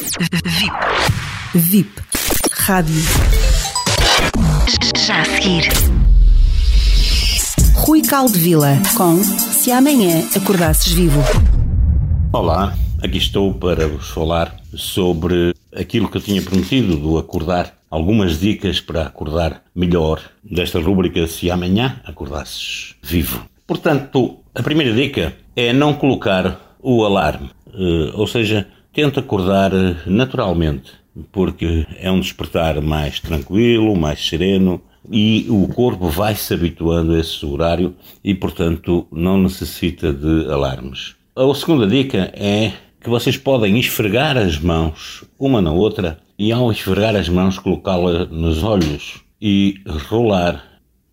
VIP. VIP. Rádio. Já a seguir. Rui Caldevila com Se Amanhã Acordasses Vivo. Olá, aqui estou para vos falar sobre aquilo que eu tinha prometido do acordar, algumas dicas para acordar melhor desta rúbrica Se Amanhã Acordasses Vivo. Portanto, a primeira dica é não colocar o alarme, eh, ou seja, tenta acordar naturalmente, porque é um despertar mais tranquilo, mais sereno e o corpo vai se habituando a esse horário e, portanto, não necessita de alarmes. A segunda dica é que vocês podem esfregar as mãos uma na outra e, ao esfregar as mãos, colocá-la nos olhos e rolar,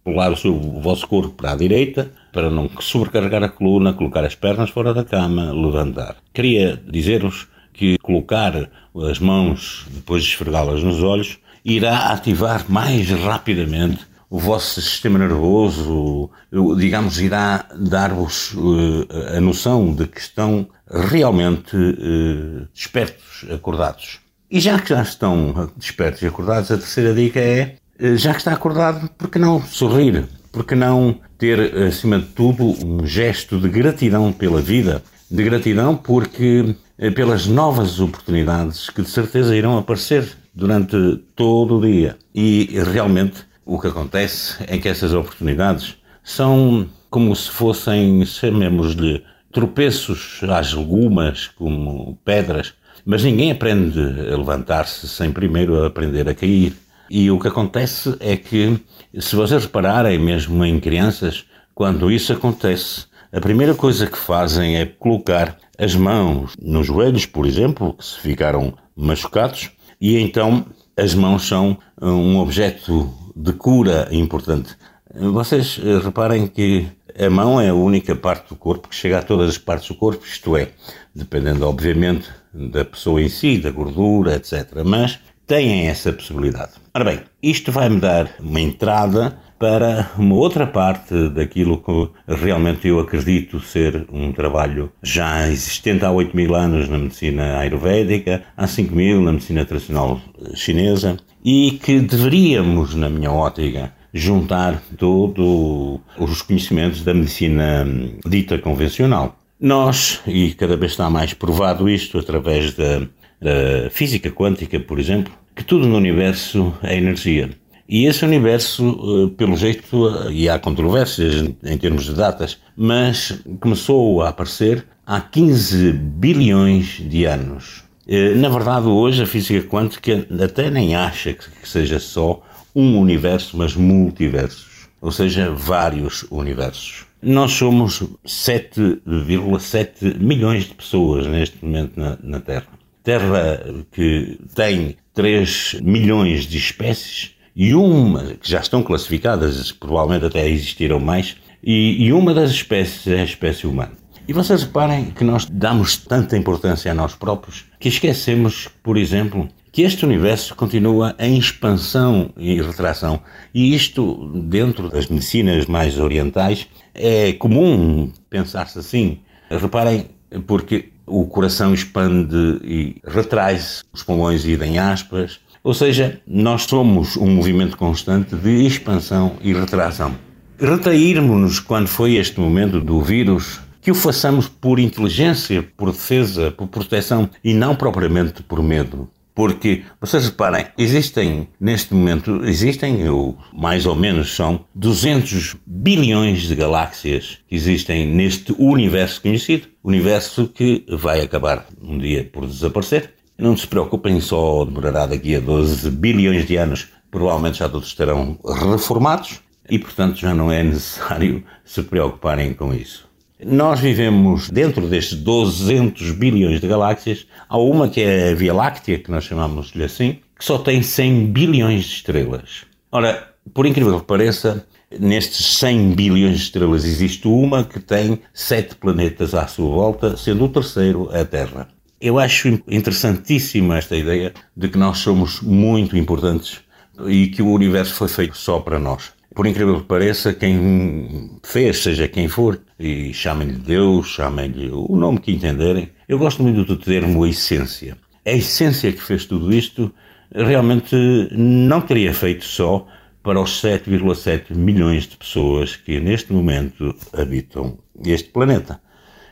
rolar o, seu, o vosso corpo para a direita para não sobrecarregar a coluna, colocar as pernas fora da cama, levantar. Queria dizer-vos que colocar as mãos, depois de esfregá-las nos olhos, irá ativar mais rapidamente o vosso sistema nervoso, digamos, irá dar-vos uh, a noção de que estão realmente uh, despertos, acordados. E já que já estão despertos e acordados, a terceira dica é, uh, já que está acordado, por que não sorrir? Por que não ter, acima de tudo, um gesto de gratidão pela vida? De gratidão porque pelas novas oportunidades que de certeza irão aparecer durante todo o dia. E realmente o que acontece é que essas oportunidades são como se fossem, chamemos-lhe, tropeços às legumas, como pedras, mas ninguém aprende a levantar-se sem primeiro aprender a cair. E o que acontece é que, se vocês repararem, mesmo em crianças, quando isso acontece, a primeira coisa que fazem é colocar as mãos nos joelhos, por exemplo, que se ficaram machucados, e então as mãos são um objeto de cura importante. Vocês eh, reparem que a mão é a única parte do corpo que chega a todas as partes do corpo, isto é, dependendo obviamente da pessoa em si, da gordura, etc. Mas têm essa possibilidade. Ora bem, isto vai-me dar uma entrada para uma outra parte daquilo que realmente eu acredito ser um trabalho já existente há 8 mil anos na medicina ayurvédica, há 5 mil na medicina tradicional chinesa e que deveríamos, na minha ótica, juntar todos os conhecimentos da medicina dita convencional. Nós, e cada vez está mais provado isto através da, da física quântica, por exemplo, que tudo no universo é energia. E esse universo, eh, pelo jeito, eh, e há controvérsias em termos de datas, mas começou a aparecer há 15 bilhões de anos. Eh, na verdade, hoje a física quântica até nem acha que seja só um universo, mas multiversos, ou seja, vários universos. Nós somos 7,7 milhões de pessoas neste momento na, na Terra. Terra que tem 3 milhões de espécies e uma que já estão classificadas, provavelmente até existiram mais, e, e uma das espécies é a espécie humana. E vocês reparem que nós damos tanta importância a nós próprios que esquecemos, por exemplo, que este universo continua em expansão e retração. E isto, dentro das medicinas mais orientais, é comum pensar-se assim. Reparem, porque o coração expande e retrai-se, os pulmões idem aspas, ou seja, nós somos um movimento constante de expansão e retração. Retrairmos-nos quando foi este momento do vírus, que o façamos por inteligência, por defesa, por proteção e não propriamente por medo. Porque, vocês reparem, existem, neste momento, existem, ou mais ou menos são, 200 bilhões de galáxias que existem neste universo conhecido, universo que vai acabar um dia por desaparecer, não se preocupem, só demorará daqui a 12 bilhões de anos. Provavelmente já todos estarão reformados e, portanto, já não é necessário se preocuparem com isso. Nós vivemos dentro destes 200 bilhões de galáxias. Há uma que é a Via Láctea, que nós chamamos-lhe assim, que só tem 100 bilhões de estrelas. Ora, por incrível que pareça, nestes 100 bilhões de estrelas existe uma que tem sete planetas à sua volta, sendo o terceiro a Terra. Eu acho interessantíssima esta ideia de que nós somos muito importantes e que o universo foi feito só para nós. Por incrível que pareça, quem fez, seja quem for, e chamem-lhe Deus, chamem-lhe o nome que entenderem, eu gosto muito do termo essência. a essência que fez tudo isto realmente não teria feito só para os 7,7 milhões de pessoas que neste momento habitam este planeta.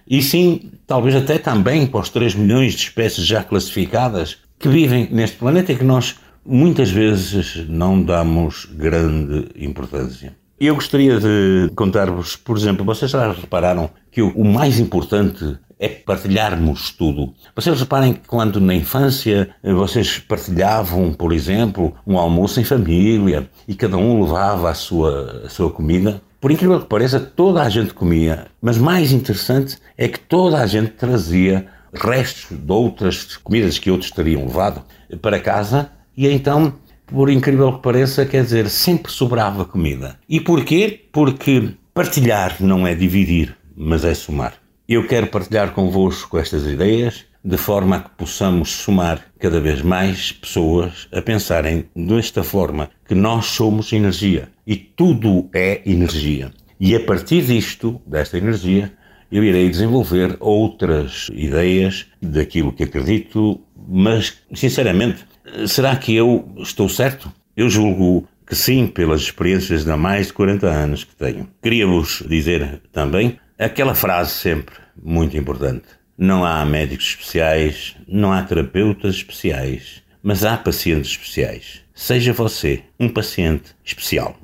E sim, talvez até também para os 3 milhões de espécies já classificadas que vivem neste planeta e que nós muitas vezes não damos grande importância. Eu gostaria de contar-vos, por exemplo, vocês já repararam que o mais importante é partilharmos tudo. Vocês reparem que quando na infância vocês partilhavam, por exemplo, um almoço em família e cada um levava a sua, a sua comida, por incrível que pareça, toda a gente comia. Mas mais interessante é que toda a gente trazia restos de outras comidas que outros teriam levado para casa e então, por incrível que pareça, quer dizer, sempre sobrava comida. E porquê? Porque partilhar não é dividir, mas é somar. Eu quero partilhar convosco estas ideias de forma a que possamos somar cada vez mais pessoas a pensarem desta forma que nós somos energia e tudo é energia. E a partir disto, desta energia, eu irei desenvolver outras ideias daquilo que acredito, mas sinceramente Será que eu estou certo? Eu julgo que sim, pelas experiências de mais de 40 anos que tenho. Queria-vos dizer também aquela frase sempre muito importante: não há médicos especiais, não há terapeutas especiais, mas há pacientes especiais. Seja você um paciente especial.